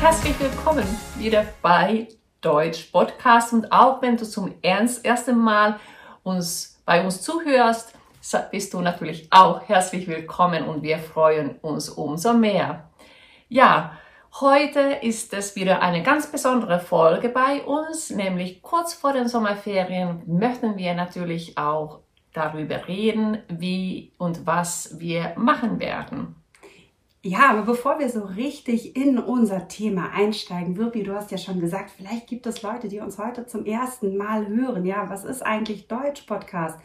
herzlich willkommen wieder bei Deutsch Podcast und auch wenn du zum ernst ersten Mal uns bei uns zuhörst, bist du natürlich auch herzlich willkommen und wir freuen uns umso mehr. Ja, heute ist es wieder eine ganz besondere Folge bei uns, nämlich kurz vor den Sommerferien möchten wir natürlich auch darüber reden, wie und was wir machen werden. Ja, aber bevor wir so richtig in unser Thema einsteigen, Wirpi, du hast ja schon gesagt, vielleicht gibt es Leute, die uns heute zum ersten Mal hören. Ja, was ist eigentlich Deutsch-Podcast?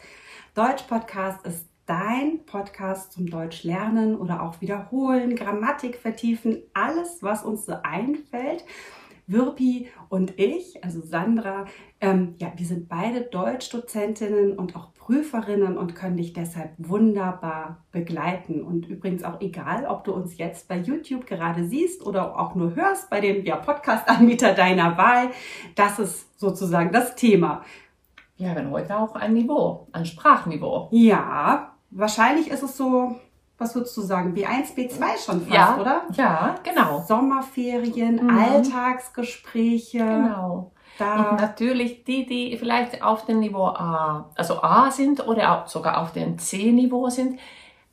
Deutsch-Podcast ist dein Podcast zum Deutsch lernen oder auch wiederholen, Grammatik vertiefen, alles, was uns so einfällt. Wirpi und ich, also Sandra, ähm, ja, wir sind beide Deutschdozentinnen und auch Prüferinnen und können dich deshalb wunderbar begleiten. Und übrigens auch egal, ob du uns jetzt bei YouTube gerade siehst oder auch nur hörst bei dem ja, Podcast-Anbieter deiner Wahl, das ist sozusagen das Thema. Wir haben heute auch ein Niveau, ein Sprachniveau. Ja, wahrscheinlich ist es so was würdest du sagen, B1, B2 schon fast, ja, oder? Ja, genau. Sommerferien, mhm. Alltagsgespräche. Genau. Da. Und natürlich die, die vielleicht auf dem Niveau A, also A sind oder auch sogar auf dem C-Niveau sind,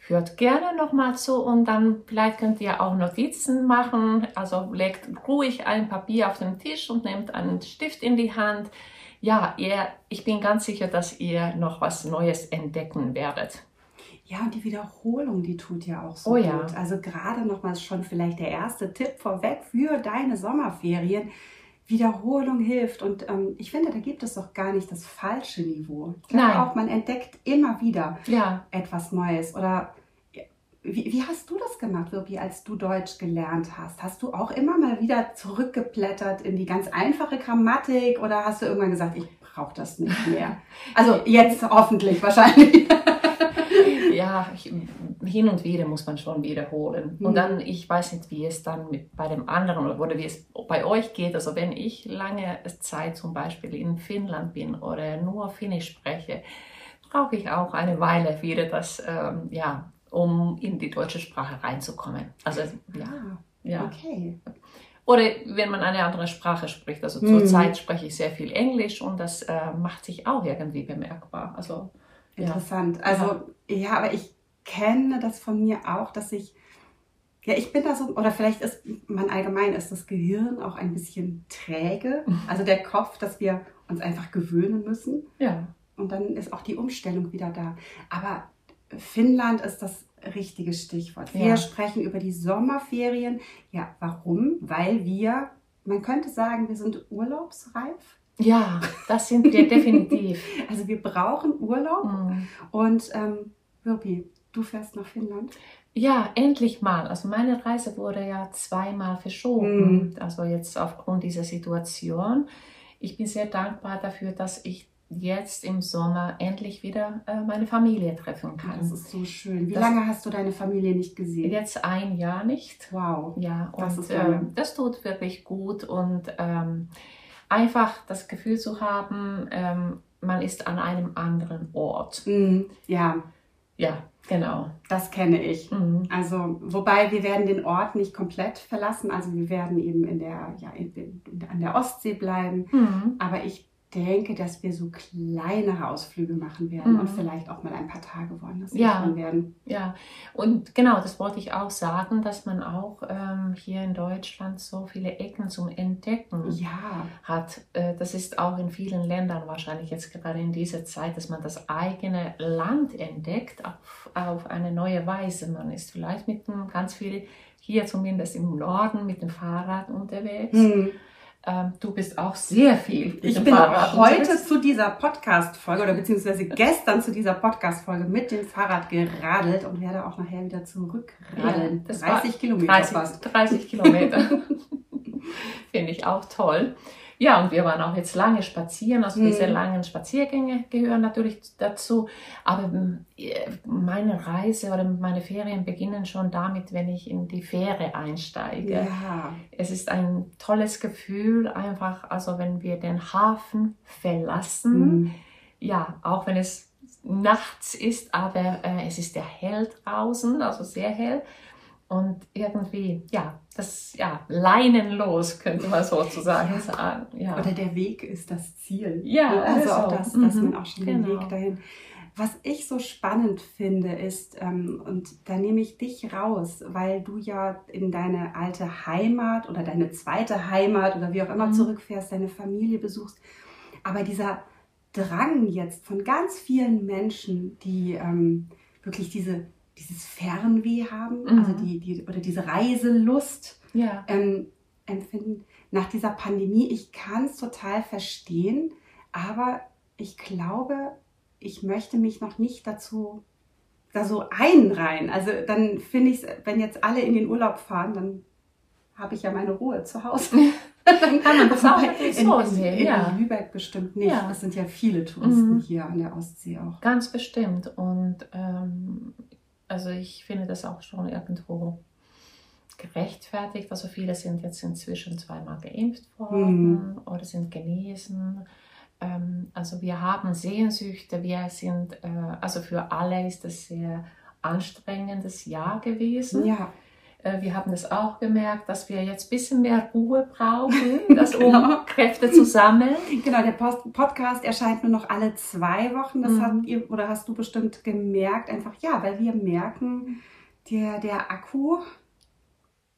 hört gerne nochmal zu und dann vielleicht könnt ihr auch Notizen machen. Also legt ruhig ein Papier auf den Tisch und nehmt einen Stift in die Hand. Ja, ihr, ich bin ganz sicher, dass ihr noch was Neues entdecken werdet. Ja, und die Wiederholung, die tut ja auch so oh, gut. Ja. Also gerade nochmals schon vielleicht der erste Tipp vorweg für deine Sommerferien. Wiederholung hilft. Und ähm, ich finde, da gibt es doch gar nicht das falsche Niveau. Ich glaube Nein. auch, man entdeckt immer wieder ja. etwas Neues. Oder wie, wie, hast du das gemacht, Wirpi, als du Deutsch gelernt hast? Hast du auch immer mal wieder zurückgeblättert in die ganz einfache Grammatik oder hast du irgendwann gesagt, ich brauche das nicht mehr? Also jetzt hoffentlich wahrscheinlich. Ja, hin und wieder muss man schon wiederholen. Mhm. Und dann, ich weiß nicht, wie es dann mit, bei dem anderen oder wie es bei euch geht. Also wenn ich lange Zeit zum Beispiel in Finnland bin oder nur Finnisch spreche, brauche ich auch eine Weile wieder das, ähm, ja, um in die deutsche Sprache reinzukommen. Also, ja. Ah, ja. Okay. Oder wenn man eine andere Sprache spricht. Also mhm. zurzeit spreche ich sehr viel Englisch und das äh, macht sich auch irgendwie bemerkbar. Also Interessant. Ja. Also ja, aber ich kenne das von mir auch, dass ich, ja, ich bin da so, oder vielleicht ist man allgemein ist das Gehirn auch ein bisschen träge, also der Kopf, dass wir uns einfach gewöhnen müssen. Ja. Und dann ist auch die Umstellung wieder da. Aber Finnland ist das richtige Stichwort. Wir ja. sprechen über die Sommerferien. Ja, warum? Weil wir, man könnte sagen, wir sind urlaubsreif. Ja, das sind wir definitiv. Also wir brauchen Urlaub. Mhm. Und ähm, Wirpi, du fährst nach Finnland? Ja, endlich mal. Also meine Reise wurde ja zweimal verschoben. Mhm. Also jetzt aufgrund dieser Situation. Ich bin sehr dankbar dafür, dass ich jetzt im Sommer endlich wieder äh, meine Familie treffen kann. Das ist so schön. Wie das, lange hast du deine Familie nicht gesehen? Jetzt ein Jahr nicht. Wow. Ja, und das, äh, das tut wirklich gut und ähm, einfach das Gefühl zu haben, ähm, man ist an einem anderen Ort. Mhm. Ja. Ja, genau. Das kenne ich. Mhm. Also, wobei wir werden den Ort nicht komplett verlassen. Also wir werden eben in der, ja, in, in, an der Ostsee bleiben. Mhm. Aber ich denke, dass wir so kleinere Ausflüge machen werden mhm. und vielleicht auch mal ein paar Tage woanders ja. werden. Ja, und genau, das wollte ich auch sagen, dass man auch ähm, hier in Deutschland so viele Ecken zum Entdecken ja. hat. Äh, das ist auch in vielen Ländern wahrscheinlich jetzt gerade in dieser Zeit, dass man das eigene Land entdeckt auf, auf eine neue Weise. Man ist vielleicht mit ganz viel, hier zumindest im Norden, mit dem Fahrrad unterwegs. Mhm du bist auch sehr viel. Ich bin Fahrrad heute zu dieser Podcast-Folge oder beziehungsweise gestern zu dieser Podcast-Folge mit dem Fahrrad geradelt und werde auch nachher wieder zurückradeln. Ja, 30 Kilometer 30, fast. 30 Kilometer. Finde ich auch toll. Ja, und wir waren auch jetzt lange spazieren. Also diese mhm. langen Spaziergänge gehören natürlich dazu. Aber äh, meine Reise oder meine Ferien beginnen schon damit, wenn ich in die Fähre einsteige. Ja. Es ist ein tolles Gefühl, einfach, also wenn wir den Hafen verlassen. Mhm. Ja, auch wenn es nachts ist, aber äh, es ist ja hell draußen, also sehr hell. Und irgendwie, ja, das, ja, leinenlos, könnte man sozusagen Ja. sagen. Ja. Oder der Weg ist das Ziel. Ja, also also, auch das, dass mhm, man auch schon den genau. Weg dahin. Was ich so spannend finde, ist, ähm, und da nehme ich dich raus, weil du ja in deine alte Heimat oder deine zweite Heimat oder wie auch immer Mhm. zurückfährst, deine Familie besuchst. Aber dieser Drang jetzt von ganz vielen Menschen, die ähm, wirklich diese, dieses Fernweh haben, Mhm. also die, die, oder diese Reiselust, ja. ähm, empfinden nach dieser Pandemie. Ich kann es total verstehen, aber ich glaube, ich möchte mich noch nicht dazu da so einreihen. Also dann finde ich es, wenn jetzt alle in den Urlaub fahren, dann habe ich ja meine Ruhe zu Hause. dann Kann man das auch in, in, in ja. Lübeck bestimmt nicht. Ja. Es sind ja viele Touristen Mhm. hier an der Ostsee auch. Ganz bestimmt. Und ähm, also ich finde das auch schon irgendwo gerechtfertigt. Also viele sind jetzt inzwischen zweimal geimpft worden oder sind genesen. Ähm, also wir haben Sehnsüchte. Wir sind, äh, also für alle ist das sehr anstrengendes Jahr gewesen. Ja, wir haben das auch gemerkt, dass wir jetzt ein bisschen mehr Ruhe brauchen, das um Genau. Kräfte zu sammeln. genau. Der Post Podcast erscheint nur noch alle zwei Wochen. Das Mhm. habt ihr oder hast du bestimmt gemerkt. Einfach ja, weil wir merken, der, der Akku,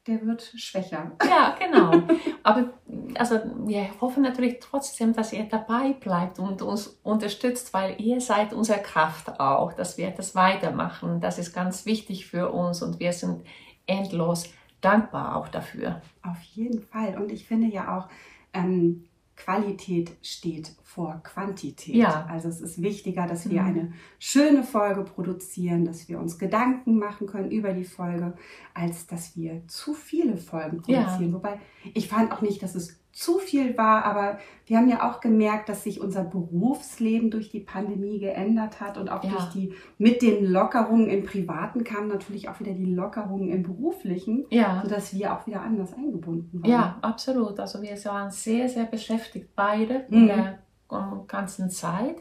der wird schwächer. Ja, genau. Aber also wir hoffen natürlich trotzdem, dass ihr dabei bleibt und uns unterstützt, weil ihr seid unsere Kraft auch, dass wir das weitermachen. Das ist ganz wichtig für uns und wir sind endlos dankbar auch dafür. Auf jeden Fall. Und ich finde ja auch, ähm, Qualität steht vor Quantität. Ja. Also es ist wichtiger, dass wir Mhm. eine schöne Folge produzieren, dass wir uns Gedanken machen können über die Folge, als dass wir zu viele Folgen Ja. produzieren. Wobei ich fand auch nicht, dass es zu viel war, aber wir haben ja auch gemerkt, dass sich unser Berufsleben durch die Pandemie geändert hat und auch Ja. durch die mit den Lockerungen im Privaten kamen natürlich auch wieder die Lockerungen im Beruflichen Ja, sodass wir auch wieder anders eingebunden waren. ja, absolut. Also wir waren sehr, sehr beschäftigt beide Mhm. in der ähm, ganzen Zeit.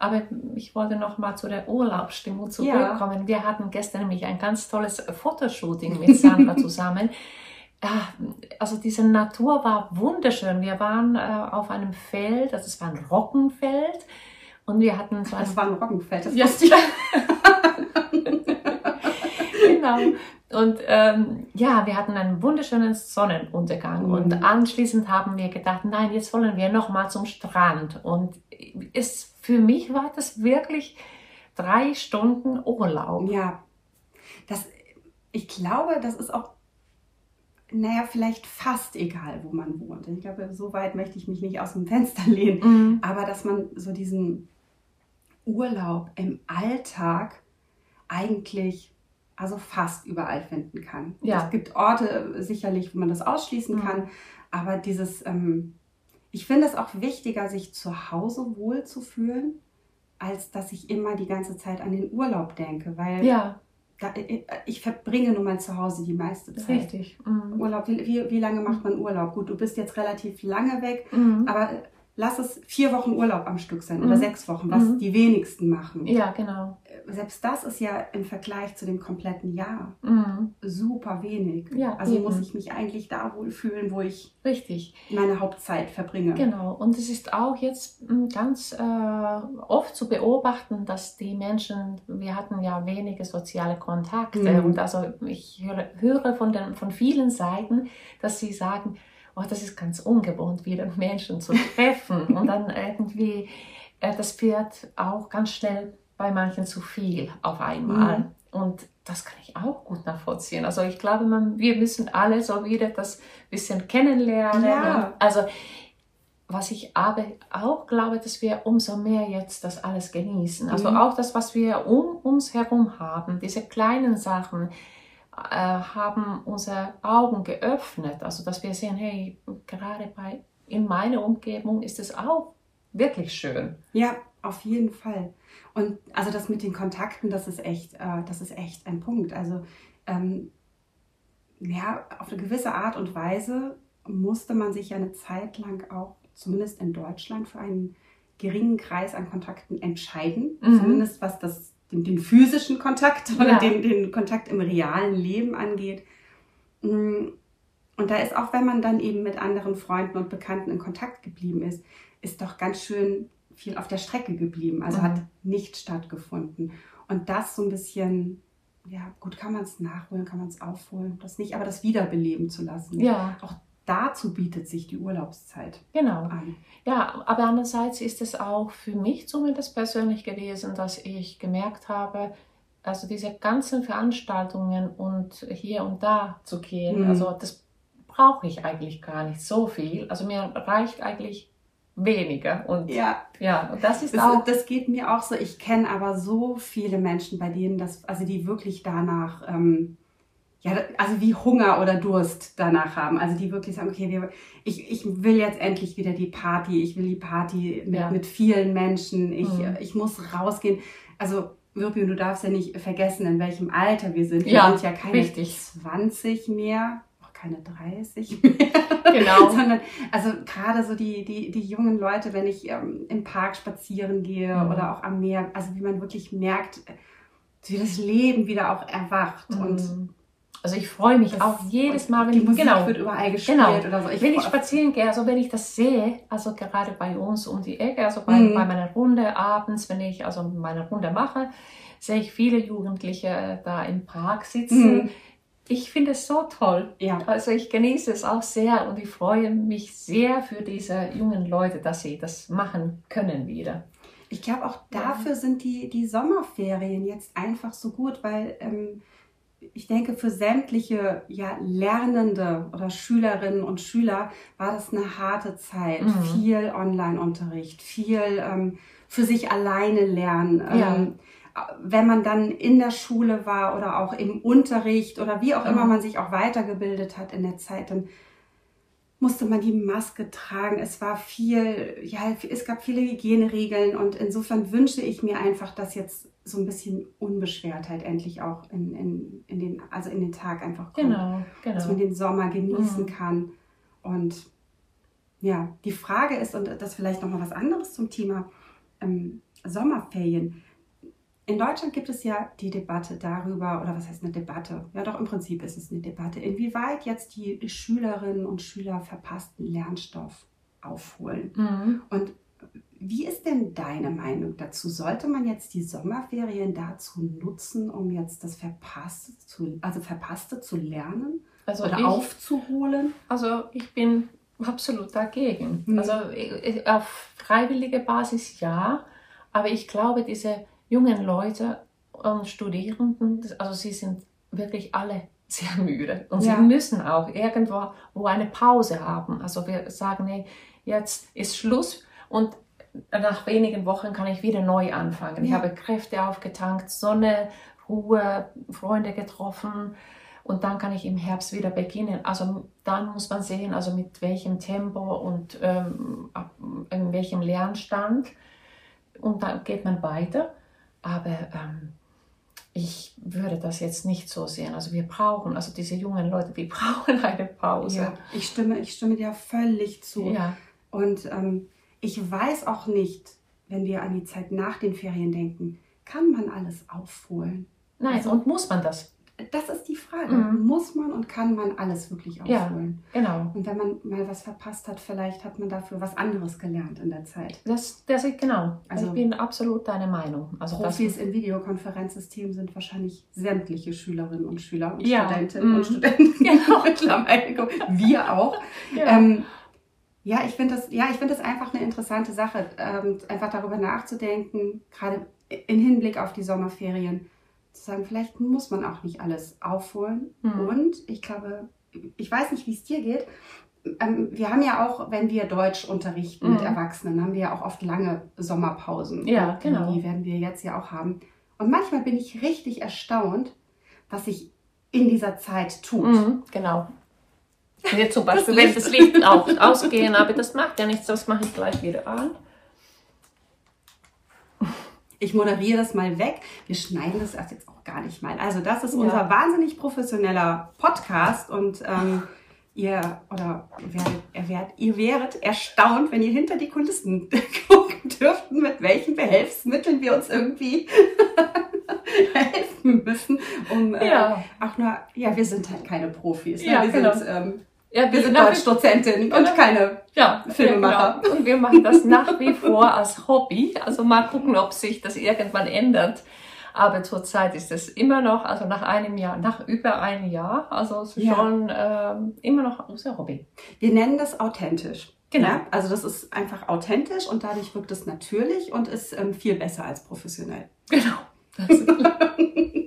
Aber ich wollte noch mal zu der Urlaubsstimmung zurückkommen. Wir hatten gestern nämlich ein ganz tolles Fotoshooting mit Sandra zusammen. Ah, Also diese Natur war wunderschön. Wir waren äh, auf einem Feld, also es war ein Roggenfeld und wir hatten so ein Das war ein Roggenfeld. Das Ja. wusste ich. genau. Und ähm, ja, wir hatten einen wunderschönen Sonnenuntergang Mhm. und anschließend haben wir gedacht, nein, jetzt wollen wir noch mal zum Strand. Und es, für mich war das wirklich drei Stunden Urlaub. Ja, das, ich glaube, das ist auch, naja, vielleicht fast egal, wo man wohnt. Ich glaube, so weit möchte ich mich nicht aus dem Fenster lehnen. Mhm. Aber dass man so diesen Urlaub im Alltag eigentlich also fast überall finden kann. Ja. Es gibt Orte sicherlich, wo man das ausschließen Mhm. kann, aber dieses, ähm, ich finde es auch wichtiger, sich zu Hause wohl zu fühlen, als dass ich immer die ganze Zeit an den Urlaub denke, weil Ja, ich, ich verbringe nun mal zu Hause die meiste Zeit. richtig. Mhm. Urlaub, wie, wie, lange macht man Urlaub? Gut, du bist jetzt relativ lange weg, Mhm. aber lass es vier Wochen Urlaub am Stück sein oder Mhm. sechs Wochen, was Mhm. die wenigsten machen. Ja, genau. Selbst das ist ja im Vergleich zu dem kompletten Jahr Mhm. super wenig. Ja, also eben. muss ich mich eigentlich da wohlfühlen, wo ich Richtig. meine Hauptzeit verbringe. Genau, und es ist auch jetzt mm, ganz äh, oft zu beobachten, dass die Menschen, wir hatten ja wenige soziale Kontakte Mhm. und also ich höre, höre von, den, von vielen Seiten, dass sie sagen, oh, das ist ganz ungewohnt, wieder Menschen zu treffen und dann irgendwie, äh, das wird auch ganz schnell bei manchen zu viel auf einmal Mhm. und das kann ich auch gut nachvollziehen. Also ich glaube, man, wir müssen alle so wieder das bisschen kennenlernen. Ja. Also was ich aber auch glaube, dass wir umso mehr jetzt das alles genießen. Also Mhm. auch das, was wir um uns herum haben, diese kleinen Sachen äh, haben unsere Augen geöffnet. Also dass wir sehen, hey, gerade bei in meiner Umgebung ist es auch wirklich schön. Ja, auf jeden Fall. Und also das mit den Kontakten, das ist echt, äh, das ist echt ein Punkt. Also ähm, ja, auf eine gewisse Art und Weise musste man sich ja eine Zeit lang auch, zumindest in Deutschland, für einen geringen Kreis an Kontakten entscheiden. Mhm. Zumindest was das, den, den physischen Kontakt oder Ja. den, den Kontakt im realen Leben angeht. Mm, Und da ist auch, wenn man dann eben mit anderen Freunden und Bekannten in Kontakt geblieben ist, ist doch ganz schön viel auf der Strecke geblieben. Also Mhm. hat nicht stattgefunden. Und das so ein bisschen, ja, gut, kann man es nachholen, kann man es aufholen, das nicht, aber das wiederbeleben zu lassen. Ja, Auch dazu bietet sich die Urlaubszeit genau. an. Ja, aber andererseits ist es auch für mich zumindest persönlich gewesen, dass ich gemerkt habe, also diese ganzen Veranstaltungen und hier und da zu gehen, Mhm. also das brauche ich eigentlich gar nicht so viel. Also mir reicht eigentlich weniger. Und ja, Ja, und das ist das, auch. das geht mir auch so. Ich kenne aber so viele Menschen, bei denen das, also die wirklich danach, ähm, ja, also wie Hunger oder Durst danach haben. Also die wirklich sagen, okay, wir, ich, ich will jetzt endlich wieder die Party, ich will die Party mit, Ja. mit vielen Menschen, ich, Mhm. ich muss rausgehen. Also Wirpi, du darfst ja nicht vergessen, in welchem Alter wir sind. Wir Ja, sind ja keine richtig. 20 mehr, keine 30 mehr. Genau. Sondern, also gerade so die, die, die jungen Leute, wenn ich ähm, im Park spazieren gehe Mhm. oder auch am Meer, also wie man wirklich merkt, wie das Leben wieder auch erwacht. Und Mhm. also ich freue mich das- auch jedes Mal, wenn die ich Musik genau, wird überall gespielt Genau. oder so. wenn ich spazieren gehe, also wenn ich das sehe, also gerade bei uns um die Ecke, also bei, Mhm. bei meiner Runde abends, wenn ich also meine Runde mache, sehe ich viele Jugendliche da im Park sitzen. Mhm. Ich finde es so toll. ja. Also ich genieße es auch sehr und ich freue mich sehr für diese jungen Leute, dass sie das machen können wieder. Ich glaube, auch Ja. dafür sind die, die Sommerferien jetzt einfach so gut, weil ähm, ich denke, für sämtliche ja, Lernende oder Schülerinnen und Schüler war das eine harte Zeit. Mhm. Viel Online-Unterricht, viel ähm, für sich alleine lernen. Ja. Wenn man dann in der Schule war oder auch im Unterricht oder wie auch immer Mhm. man sich auch weitergebildet hat in der Zeit, dann musste man die Maske tragen. Es war viel, ja, es gab viele Hygieneregeln und insofern wünsche ich mir einfach, dass jetzt so ein bisschen Unbeschwertheit endlich auch in, in, in den, also in den Tag einfach kommt. Genau, Dass man genau. den Sommer genießen Mhm. kann. Und ja, die Frage ist, und das vielleicht nochmal was anderes zum Thema ähm, Sommerferien. In Deutschland gibt es ja die Debatte darüber, oder was heißt eine Debatte? Ja, doch im Prinzip ist es eine Debatte, inwieweit jetzt die Schülerinnen und Schüler verpassten Lernstoff aufholen. Mhm. Und wie ist denn deine Meinung dazu? Sollte man jetzt die Sommerferien dazu nutzen, um jetzt das Verpasste zu, also Verpasste zu lernen Also oder ich, aufzuholen? Also ich bin absolut dagegen. Mhm. Also ich- auf freiwillige Basis ja, aber ich glaube, diese jungen Leute und Studierenden, das- also sie sind wirklich alle sehr müde und Ja. sie müssen auch irgendwo wo eine Pause haben. Also wir sagen, nee, jetzt ist Schluss und nach wenigen Wochen kann ich wieder neu anfangen. Ich Ja. habe Kräfte aufgetankt, Sonne, Ruhe, Freunde getroffen und dann kann ich im Herbst wieder beginnen. Also dann muss man sehen, also mit welchem Tempo und ähm, in welchem Lernstand und dann geht man weiter. Aber ähm, ich würde das jetzt nicht so sehen. Also wir brauchen, also diese jungen Leute, die brauchen eine Pause. Ja, ich stimme, ich stimme dir völlig zu. Ja. Und ähm, ich weiß auch nicht, wenn wir an die Zeit nach den Ferien denken, kann man alles aufholen? Nein, Also- und muss man das? Das ist die Frage. Mhm. Muss man und kann man alles wirklich Ja. aufholen? Genau. Und wenn man mal was verpasst hat, vielleicht hat man dafür was anderes gelernt in der Zeit. Das, das ist genau. Also- ich bin absolut deiner Meinung. Also das, Profis im Videokonferenzsystem sind wahrscheinlich sämtliche Schülerinnen und Schüler und Ja. Studentinnen Mhm. und Studenten Genau. mittlerweile. Wir auch. ja. Ähm, ja, ich finde das, ja, ich finde das einfach eine interessante Sache, ähm, einfach darüber nachzudenken, gerade in Hinblick auf die Sommerferien, zu sagen, vielleicht muss man auch nicht alles aufholen. Mhm. Und ich glaube, ich weiß nicht, wie es dir geht. Ähm, wir haben ja auch, wenn wir Deutsch unterrichten mit Mhm. Erwachsenen, haben wir ja auch oft lange Sommerpausen. Ja, genau. Die werden wir jetzt ja auch haben. Und manchmal bin ich richtig erstaunt, was sich in dieser Zeit tut. Mhm, genau. Mir zum Beispiel, Das wenn das Licht auch ausgehen, aber das macht ja nichts, das mache ich gleich wieder an. Ich moderiere das mal weg. Wir schneiden das erst jetzt auch gar nicht mal. Also das ist Ja. unser wahnsinnig professioneller Podcast und ähm, ihr oder ihr werdet, ihr, werdet, ihr wäret erstaunt, wenn ihr hinter die Kulissen gucken dürften, mit welchen Behelfsmitteln wir uns irgendwie helfen müssen, um äh, Ja. auch nur, ja, wir sind halt keine Profis. Ne? Ja, wir genau. sind, ähm, Ja, wir sind nach wie- Deutschdozentinnen Genau. und keine ja, Filmemacher. Ja, genau. Und wir machen das nach wie vor als Hobby. Also mal gucken, ob sich das irgendwann ändert. Aber zurzeit ist es immer noch, also nach einem Jahr, nach über einem Jahr, also Ja. schon ähm, immer noch unser Hobby. Wir nennen das authentisch. Genau. Ja? Also das ist einfach authentisch und dadurch wirkt es natürlich und ist ähm, viel besser als professionell. Genau.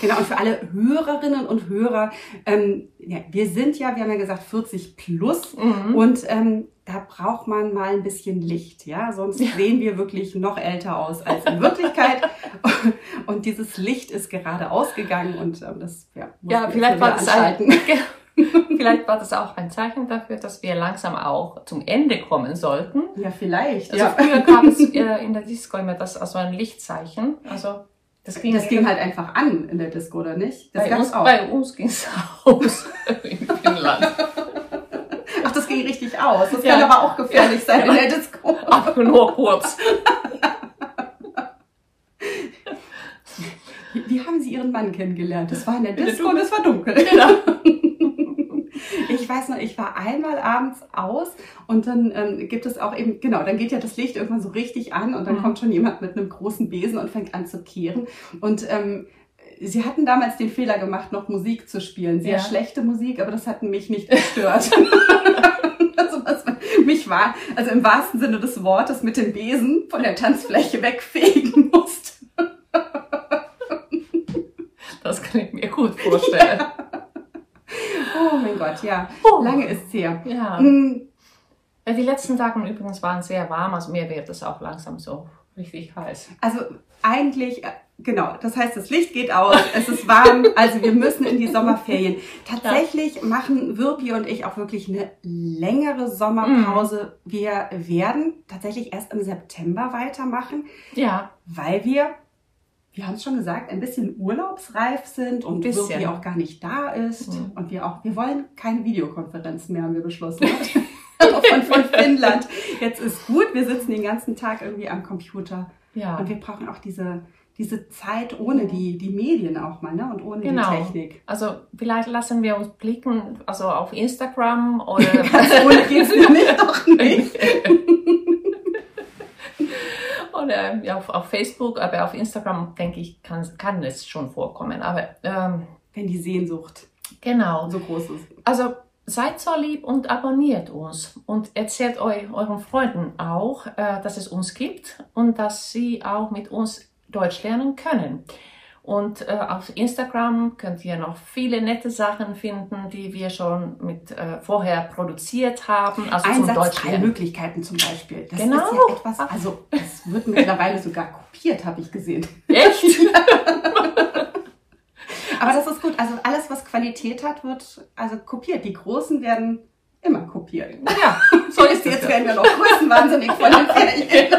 Genau, und für alle Hörerinnen und Hörer, ähm, ja, wir sind ja, wir haben ja gesagt, 40 plus Mhm. und ähm, da braucht man mal ein bisschen Licht, ja, sonst Ja. sehen wir wirklich noch älter aus als in Wirklichkeit. und dieses Licht ist gerade ausgegangen und ähm, das ja, Ja, vielleicht war, das ein, vielleicht war das auch ein Zeichen dafür, dass wir langsam auch zum Ende kommen sollten. Ja, vielleicht. Also ja. früher gab es äh, in der Disco immer das, also ein Lichtzeichen. Also das ging, Das ging halt einfach an in der Disco, oder nicht? Das bei uns, auch. bei uns ging es aus in Finnland. Ach, das ging richtig aus. Das Ja. kann aber auch gefährlich sein in der Disco. Aber nur kurz. Wie, haben Sie Ihren Mann kennengelernt? Das war in der der Disco und es war dunkel. Genau. Ich weiß noch, ich war einmal abends aus und dann ähm, gibt es auch eben, genau, dann geht ja das Licht irgendwann so richtig an und dann Mhm. kommt schon jemand mit einem großen Besen und fängt an zu kehren. Und ähm, sie hatten damals den Fehler gemacht, noch Musik zu spielen. Sehr Ja. schlechte Musik, aber das hat mich nicht gestört. also was mich war, also im wahrsten Sinne des Wortes, mit dem Besen von der Tanzfläche wegfegen musste. Das kann ich mir gut vorstellen. Oh mein Gott, ja. Oh. Lange ist's her. Ja. Ja, Die letzten Tage übrigens waren sehr warm, also mir wird es auch langsam so richtig heiß. Also eigentlich, äh, genau, das heißt, das Licht geht aus, es ist warm, also wir müssen in die Sommerferien. Tatsächlich machen Wirpi und ich auch wirklich eine längere Sommerpause. Wir werden tatsächlich erst im September weitermachen, Ja, weil wir, wir haben es schon gesagt, ein bisschen urlaubsreif sind und. Wirpi auch gar nicht da ist. Mhm. Und wir auch, wir wollen keine Videokonferenzen mehr, haben wir beschlossen. von, von Finnland. Jetzt ist gut, wir sitzen den ganzen Tag irgendwie am Computer. ja. Und wir brauchen auch diese, diese Zeit ohne die, die Medien auch mal, ne? Und ohne Genau. die Technik. Also vielleicht lassen wir uns blicken, also auf Instagram oder Ganz ohne geht's nämlich doch nicht. oder auf, auf Facebook, aber auf Instagram denke ich kann, kann es schon vorkommen. Aber ähm, Wenn die Sehnsucht genau. so groß ist. Also seid so lieb und abonniert uns und erzählt eu, euren Freunden auch, äh, dass es uns gibt und dass sie auch mit uns Deutsch lernen können. Und äh, auf Instagram könnt ihr noch viele nette Sachen finden, die wir schon mit äh, vorher produziert haben. Also Ein zum drei. Möglichkeiten zum Beispiel. Das Genau. ist ja etwas, also es wird mittlerweile sogar kopiert, habe ich gesehen. Echt? Aber das ist gut. Also alles, was Qualität hat, wird also kopiert. Die Großen werden immer kopiert. ja, so ist es. Jetzt werden wir noch größenwahnsinnig von den Ferien.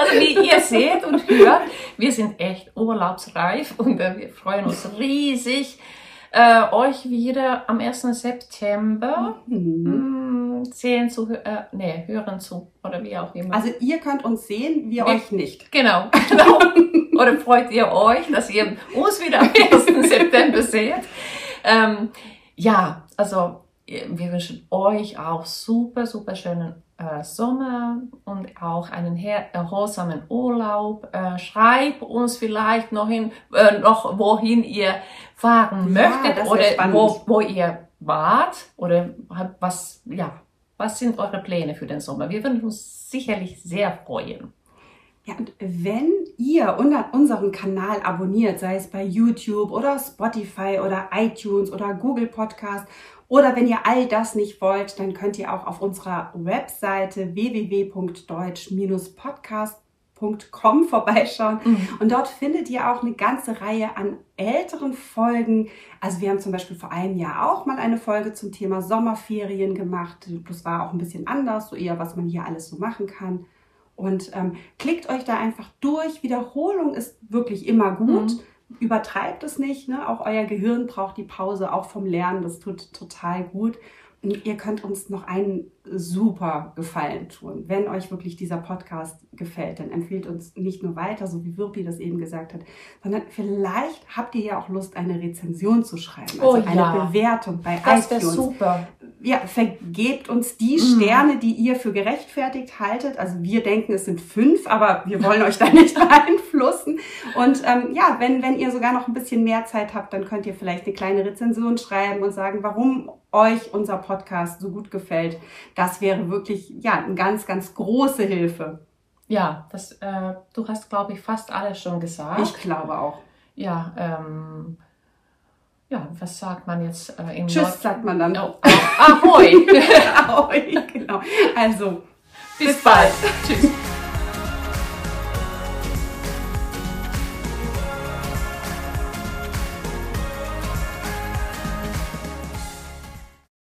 Also wie ihr seht und hört, wir sind echt urlaubsreif und äh, wir freuen uns riesig, äh, euch wieder am 1. September Mhm. mh, sehen zu, äh, nee, hören zu oder wie auch immer. Also ihr könnt uns sehen, wir Wir- euch nicht. genau, genau. oder freut ihr euch, dass ihr uns wieder am 1. September seht? Ähm, ja, also wir wünschen euch auch super, super schönen äh, Sommer und auch einen erholsamen Urlaub. Äh, schreibt uns vielleicht noch, hin, äh, noch wohin ihr fahren Ja, möchtet oder wo, wo ihr wart oder was, ja, was sind eure Pläne für den Sommer? Wir würden uns sicherlich sehr freuen. Ja, und wenn ihr unseren Kanal abonniert, sei es bei YouTube oder Spotify oder iTunes oder Google Podcast oder wenn ihr all das nicht wollt, dann könnt ihr auch auf unserer Webseite www.deutsch-podcast.com vorbeischauen. Und dort findet ihr auch eine ganze Reihe an älteren Folgen. Also wir haben zum Beispiel vor einem Jahr auch mal eine Folge zum Thema Sommerferien gemacht. Das war auch ein bisschen anders, so eher, was man hier alles so machen kann. Und ähm, klickt euch da einfach durch. Wiederholung ist wirklich immer gut. Übertreibt es nicht. Ne? Auch euer Gehirn braucht die Pause, auch vom Lernen. Das tut total gut. Ihr könnt uns noch einen super Gefallen tun. Wenn euch wirklich dieser Podcast gefällt, dann empfehlt uns nicht nur weiter, so wie Wirpi das eben gesagt hat, sondern vielleicht habt ihr ja auch Lust, eine Rezension zu schreiben, also Oh ja. eine Bewertung bei Das iTunes. super. Ja, vergebt uns die Mhm. Sterne, die ihr für gerechtfertigt haltet. Also wir denken, es sind fünf, aber wir wollen euch da nicht beeinflussen. Und ähm, ja, wenn, wenn ihr sogar noch ein bisschen mehr Zeit habt, dann könnt ihr vielleicht eine kleine Rezension schreiben und sagen, warum euch unser Podcast so gut gefällt. Das wäre wirklich ja eine ganz, ganz große Hilfe. Ja, das, äh, du hast, glaube ich, fast alles schon gesagt. Ich glaube auch. ja, ähm, ja, was sagt man jetzt äh, im Tschüss, sagt man dann. Oh, ah, ahoi! Ahoi, genau. Also, Bis bald. Tschüss.